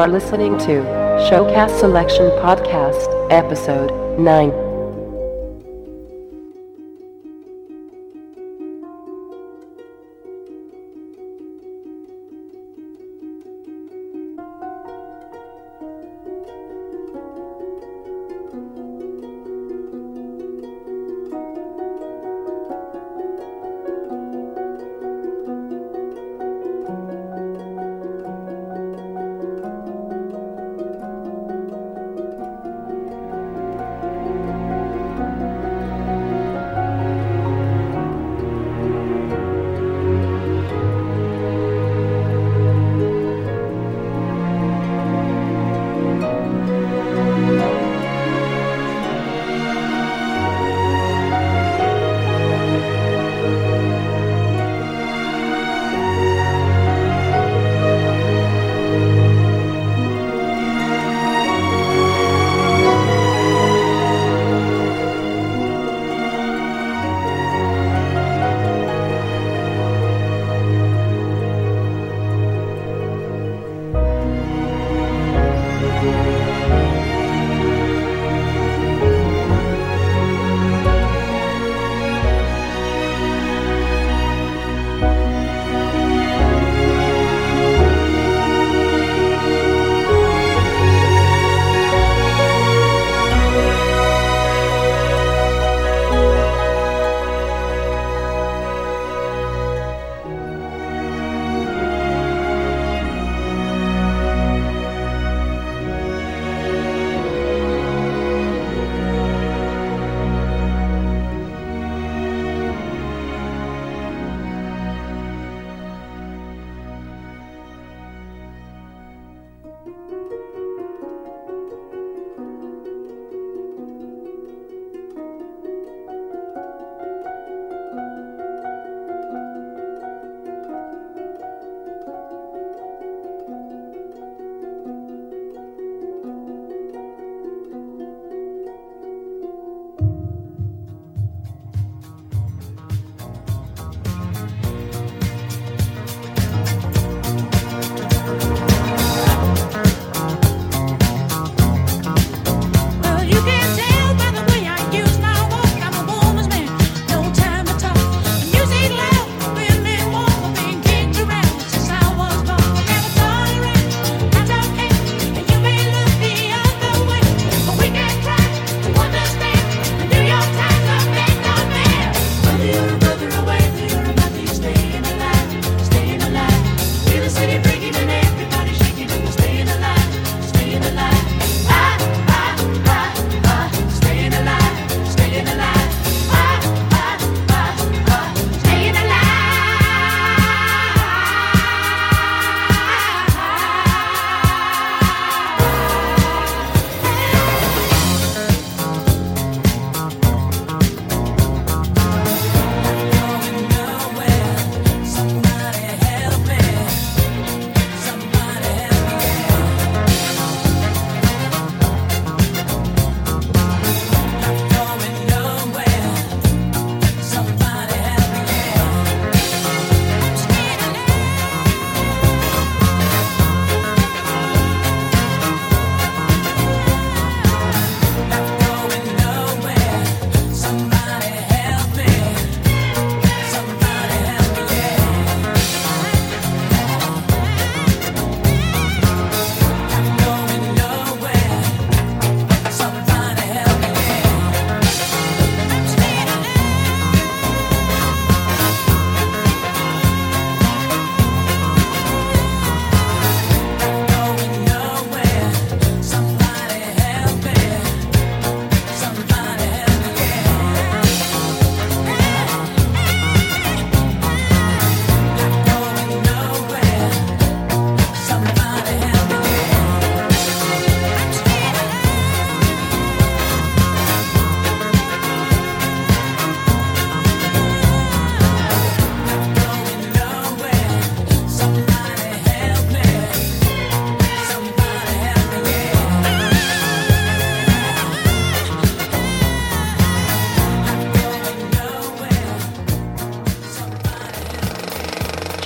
are listening to Showcast Selection Podcast, Episode 9.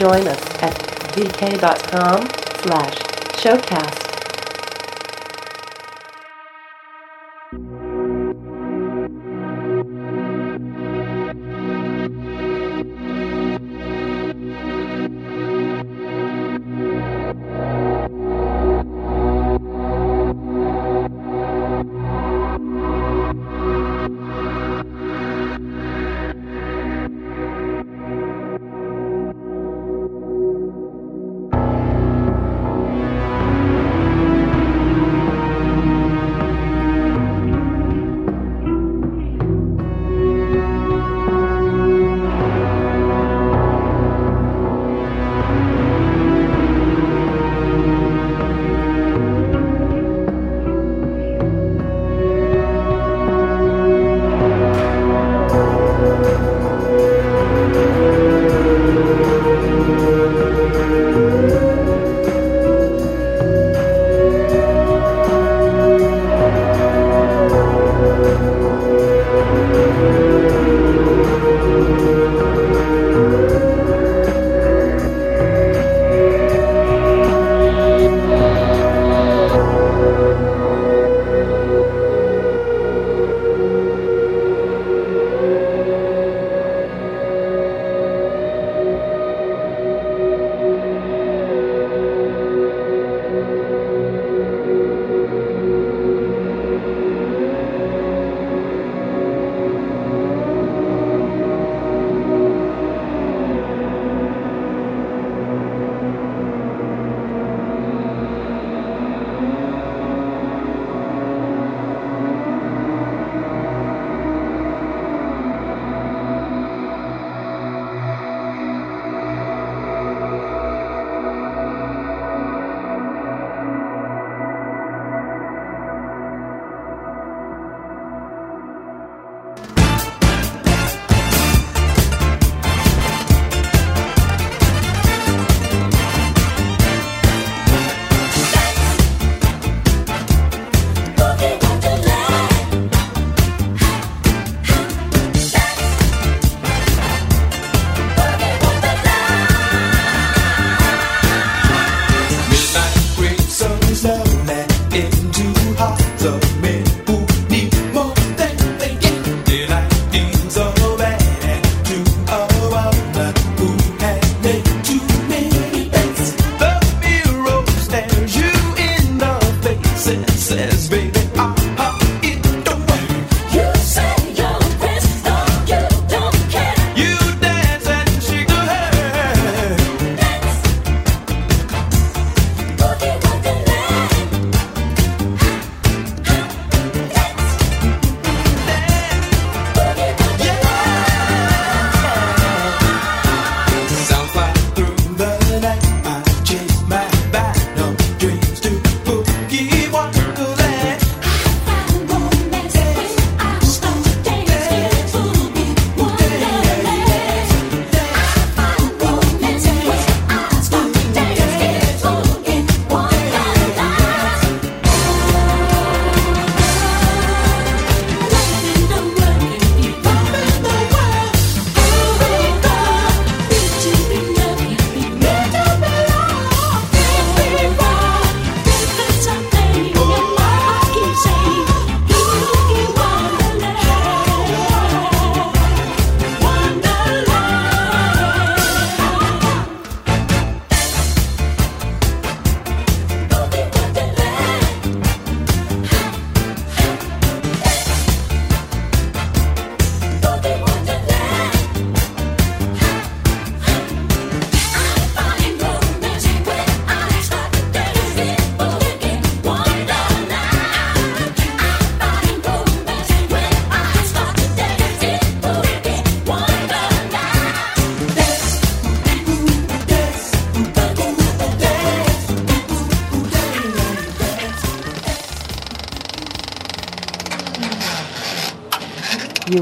Join us at vk.com slash showcast.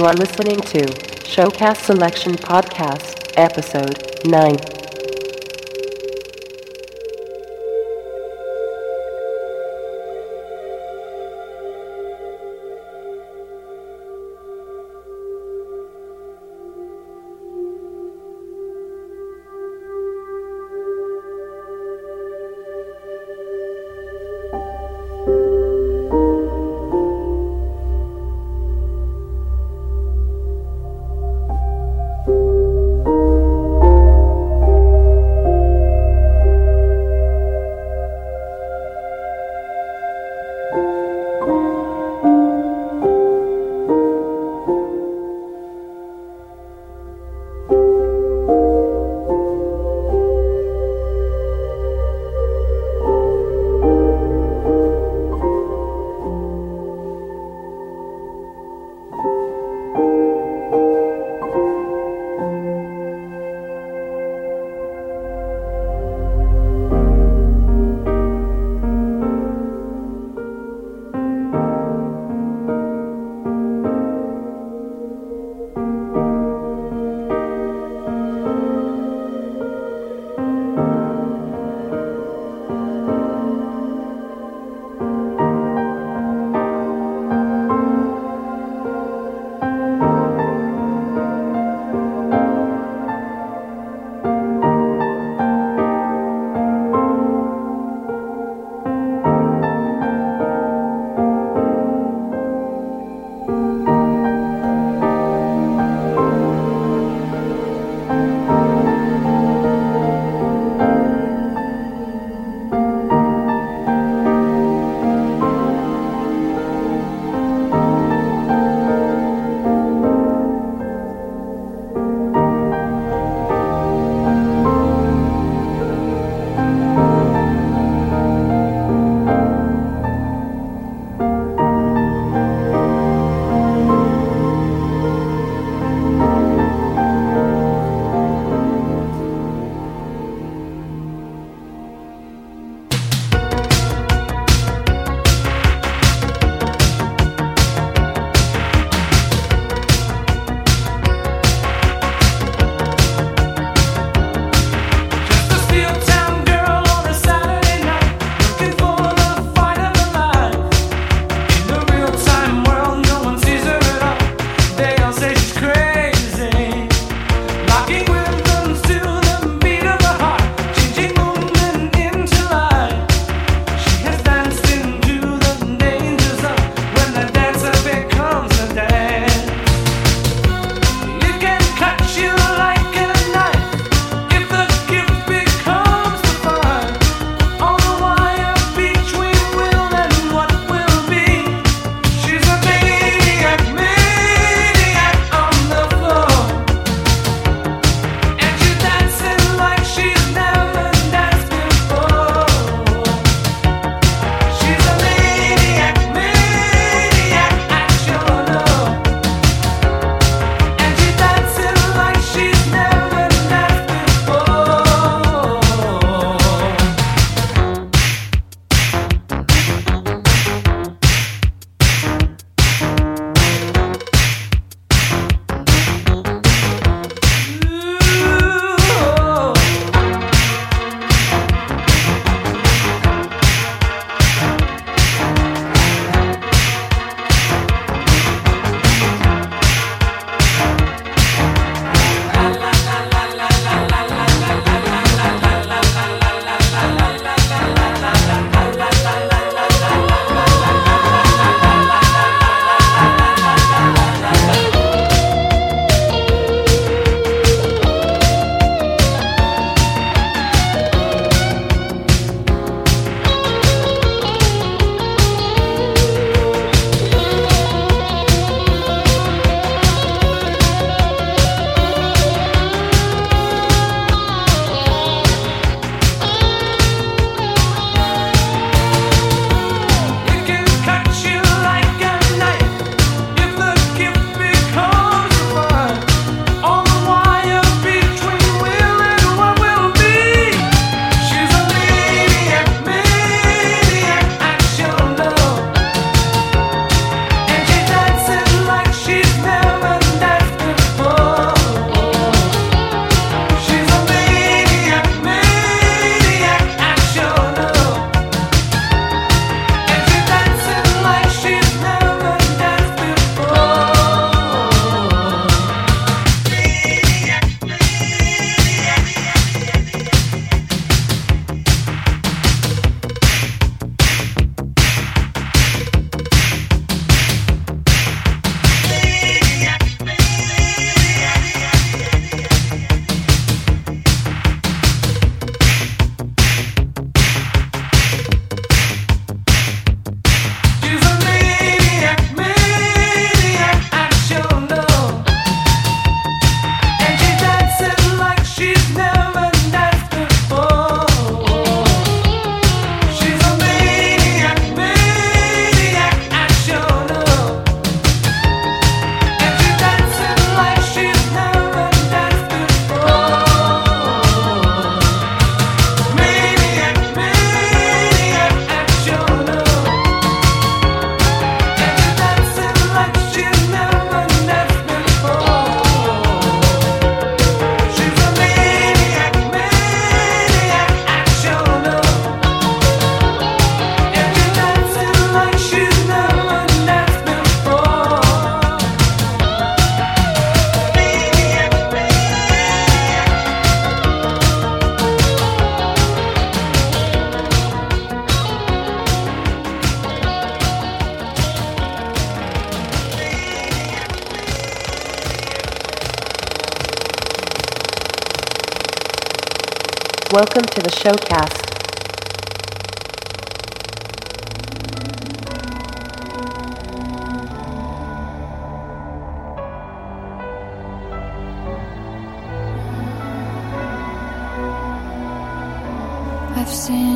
You are listening to Showcast Selection Podcast, Episode 9. Welcome to the showcast. I've seen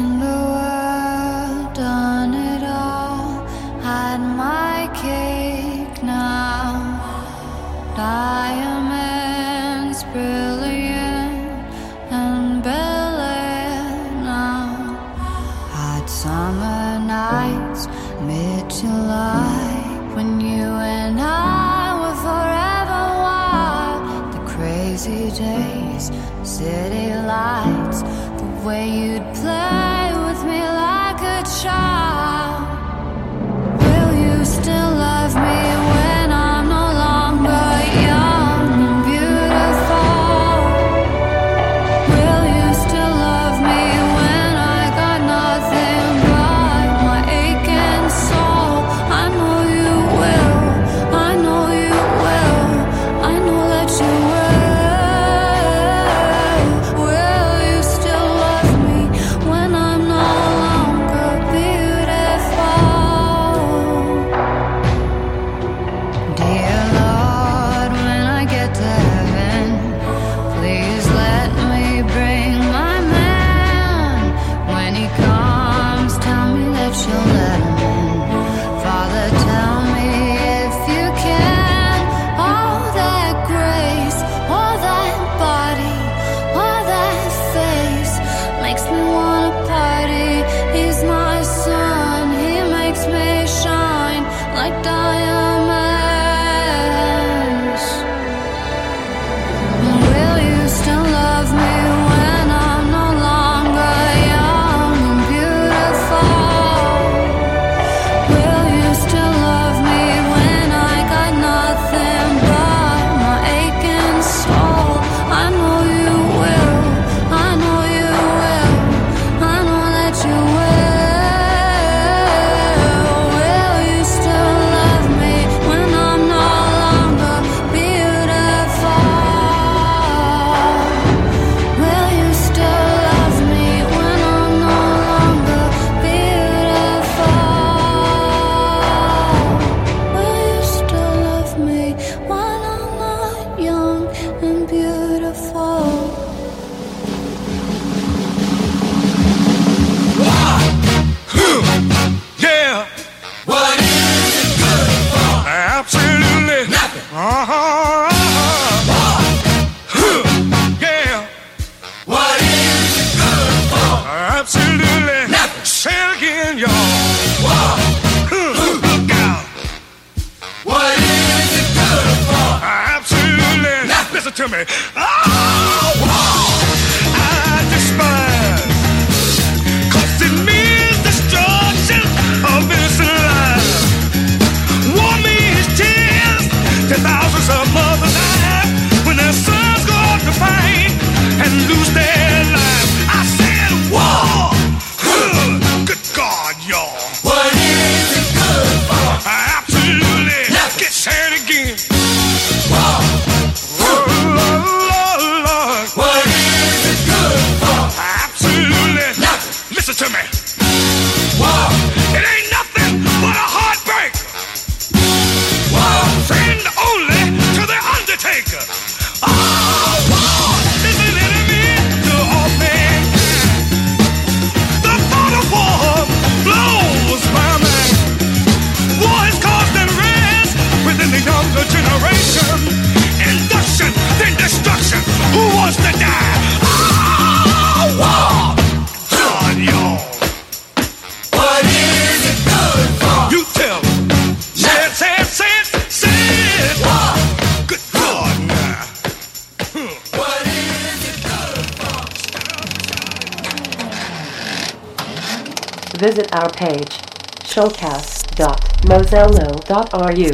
our page, showcast.mozello.ru.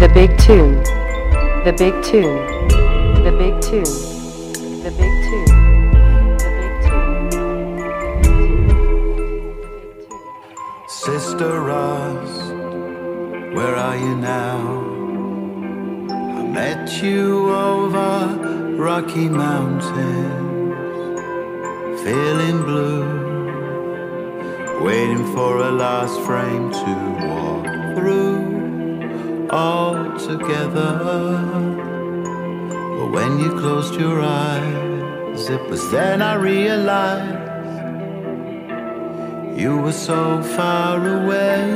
The Big Tune. The Big Tune. The Big Tune. The Big Tune. Sister Rust, where are you now? I met you over Rocky Mountains, feeling blue waiting for a last frame to walk through all together. But when you closed your eyes, it was then I realized you were so far away.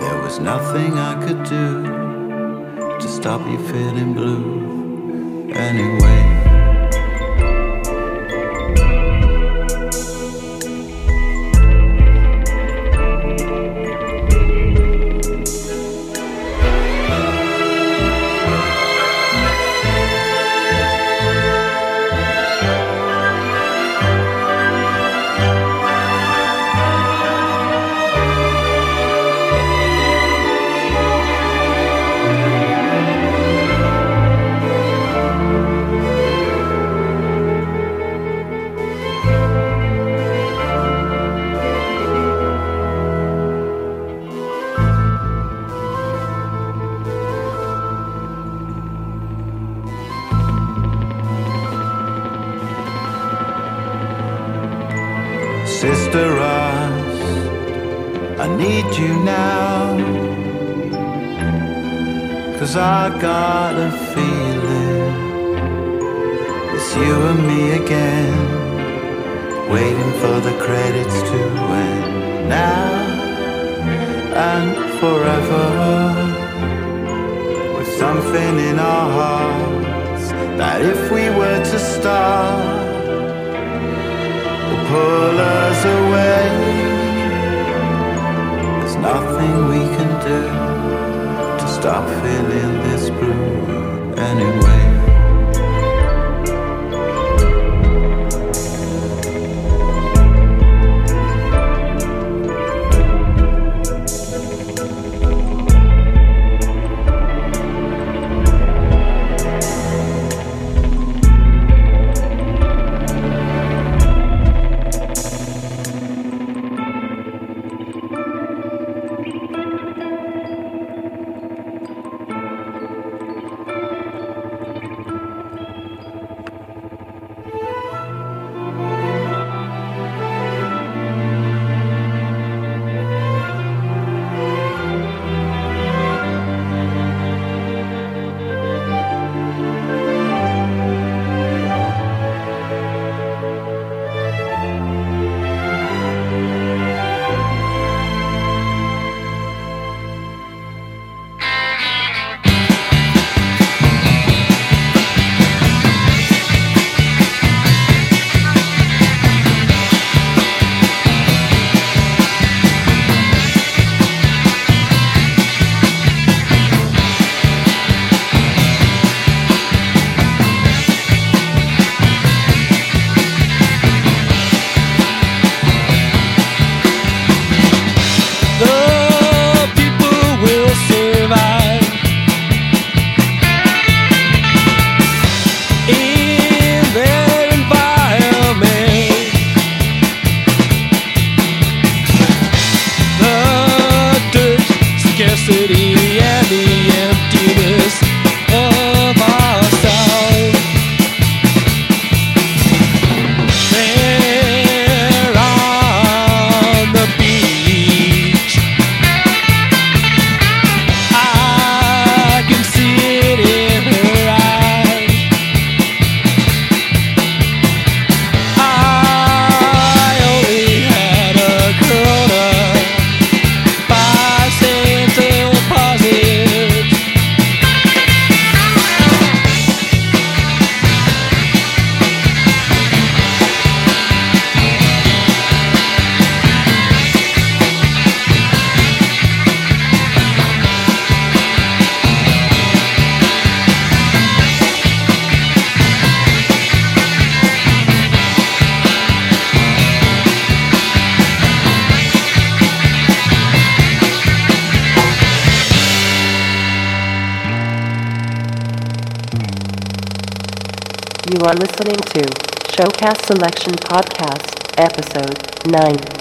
There was nothing I could do to stop you feeling blue anyway. Cause I got a feeling it's you and me again. Waiting for the credits to end now and forever. With something in our hearts that if we were to start will pull us away. There's nothing we can do stop feeling this blue anyway. You are listening to Showcast Selection Podcast, Episode 9.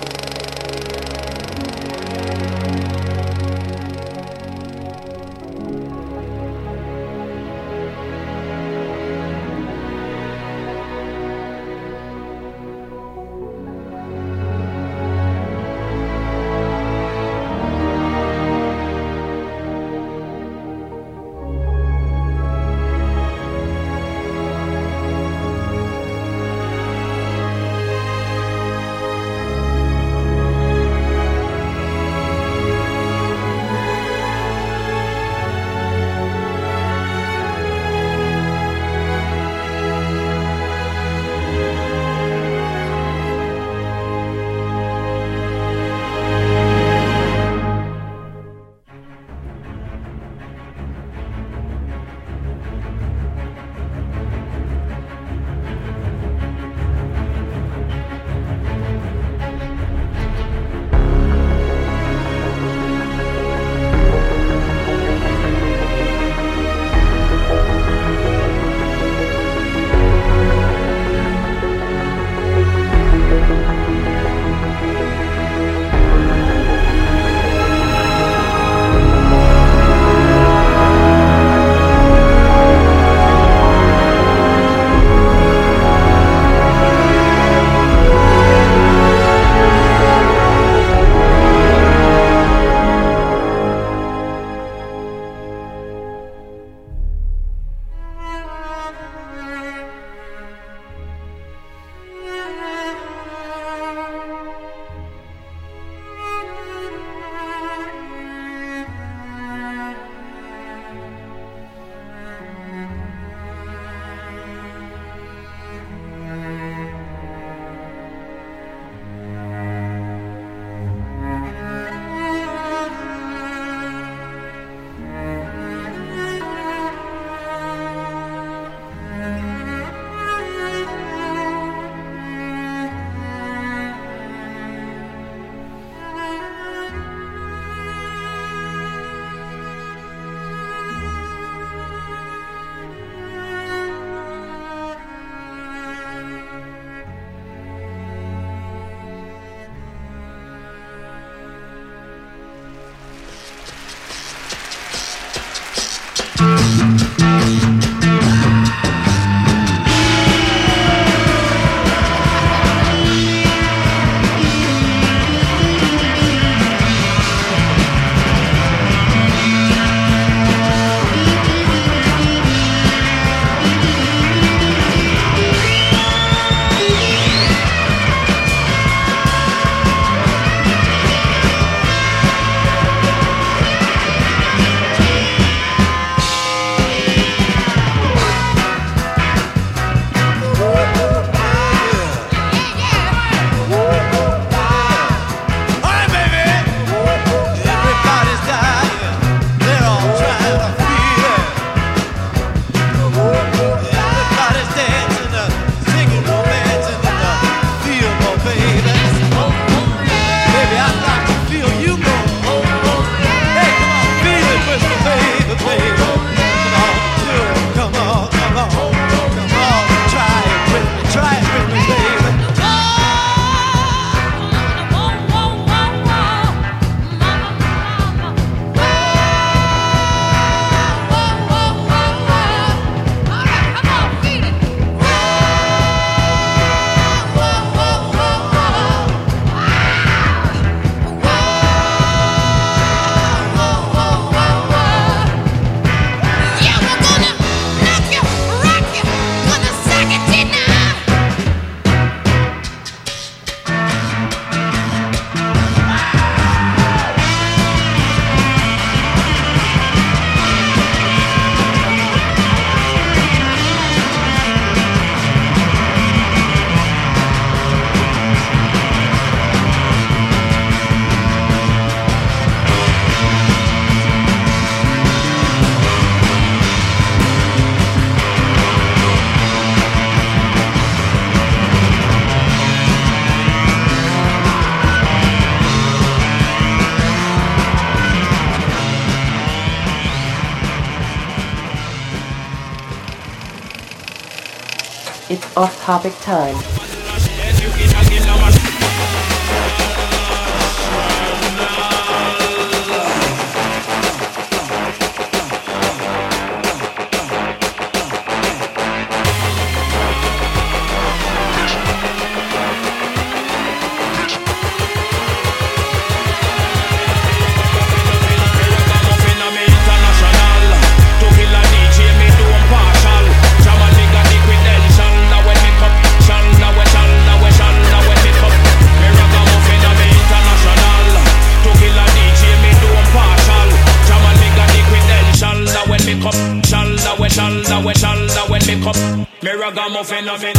Off Topic Time. Nothing.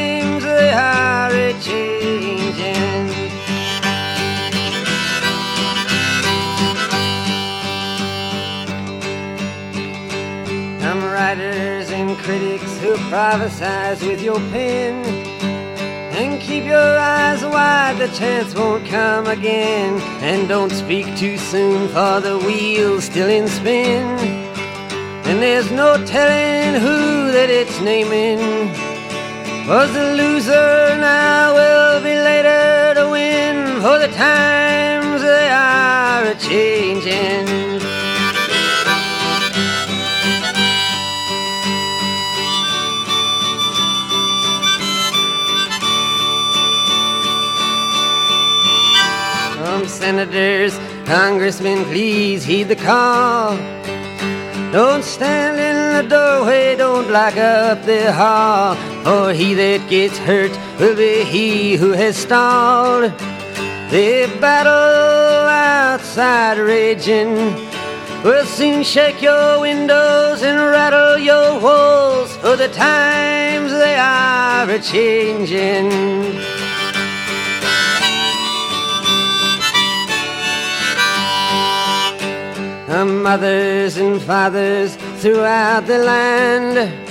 they are a changing. Some writers and critics who prophesize with your pen. And keep your eyes wide, the chance won't come again. And don't speak too soon, for the wheel's still in spin. And there's no telling who that it's naming. Was a loser now will be later to win, for the times they are a changing. Some senators, congressmen, please heed the call. Don't stand in the doorway, don't block up the hall. For he that gets hurt will be he who has stalled. The battle outside raging will soon shake your windows and rattle your walls. For the times they are a changing. Mothers and fathers throughout the land.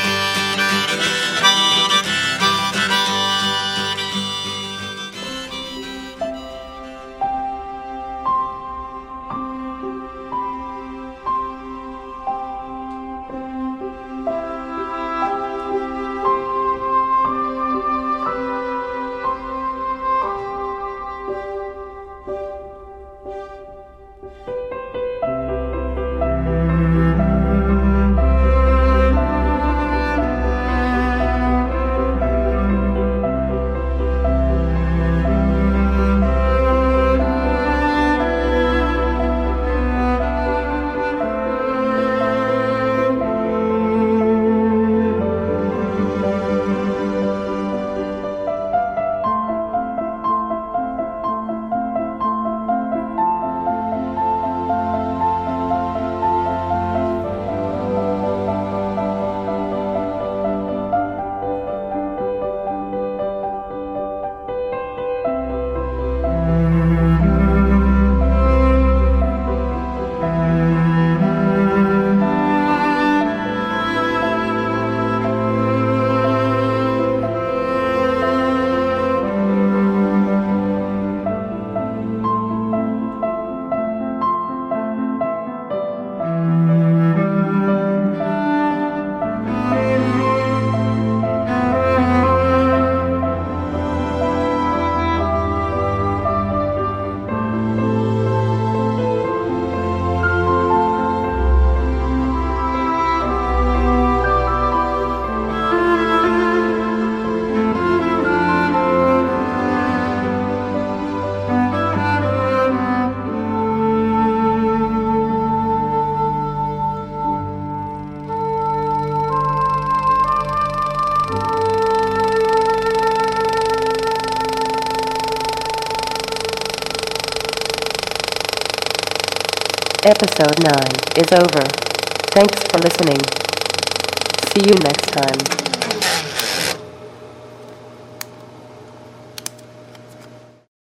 Episode 9 is over. Thanks for listening. See you next time.